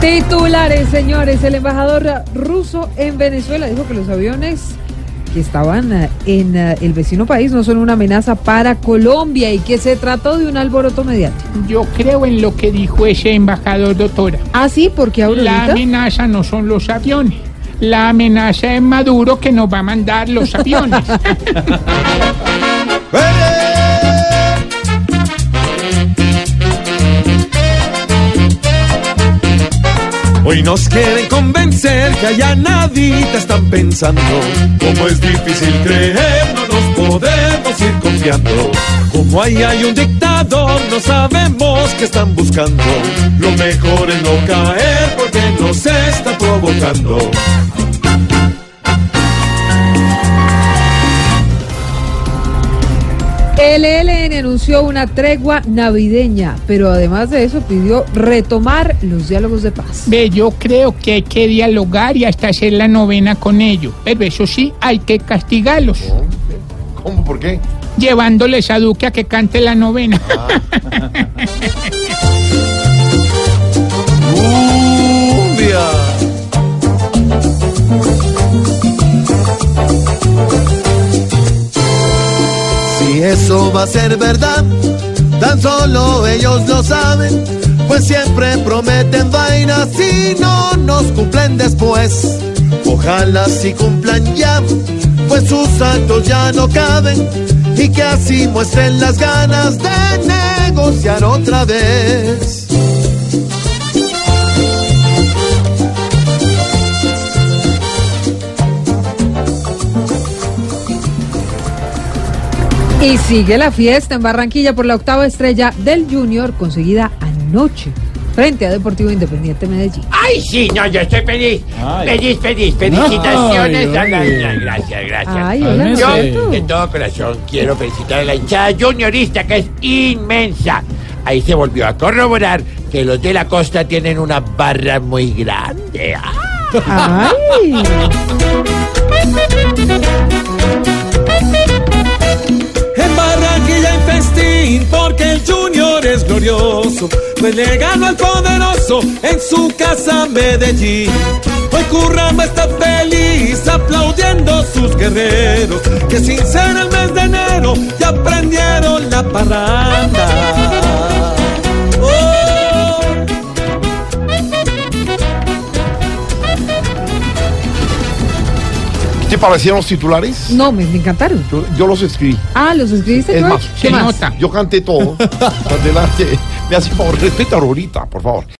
Titulares, señores. El embajador ruso en Venezuela dijo que los aviones que estaban eh, en eh, el vecino país no son una amenaza para Colombia y que se trató de un alboroto mediático. Yo creo en lo que dijo ese embajador, doctora. Ah, sí, porque La ahorita. amenaza no son los aviones. La amenaza es Maduro que nos va a mandar los aviones. Hoy nos quieren convencer que allá nadie te están pensando. Como es difícil creer, no nos podemos ir confiando. Como ahí hay un dictador, no sabemos qué están buscando. Lo mejor es no caer porque nos está provocando. El ELN anunció una tregua navideña, pero además de eso pidió retomar los diálogos de paz. Ve, yo creo que hay que dialogar y hasta hacer la novena con ellos. Pero eso sí, hay que castigarlos. ¿Cómo? ¿Por qué? Llevándoles a Duque a que cante la novena. Cumbia. eso va a ser verdad, tan solo ellos lo saben, pues siempre prometen vainas y no nos cumplen después. Ojalá si cumplan ya, pues sus actos ya no caben y que así muestren las ganas de negociar otra vez. Y sigue la fiesta en Barranquilla por la octava estrella del Junior conseguida anoche frente a Deportivo Independiente Medellín. Ay, sí, no, yo estoy feliz. Feliz, feliz. Felicitaciones. Ay, a la- la- gracias, gracias. Ay, hola, yo, de todo corazón, quiero felicitar a la hinchada juniorista, que es inmensa. Ahí se volvió a corroborar que los de la costa tienen una barra muy grande. Ah. Ay. glorioso, ganó al poderoso en su casa Medellín. Hoy Curramba está feliz aplaudiendo sus guerreros, que sin ser el mes de enero ya aprendieron la parranda. Parecieron los titulares? No, me, me encantaron. Yo, yo los escribí. Ah, ¿los escribiste? Es George? más, ¿Qué más? nota. Yo canté todo. Adelante. Me hace favor, respeta a Aurorita, por favor.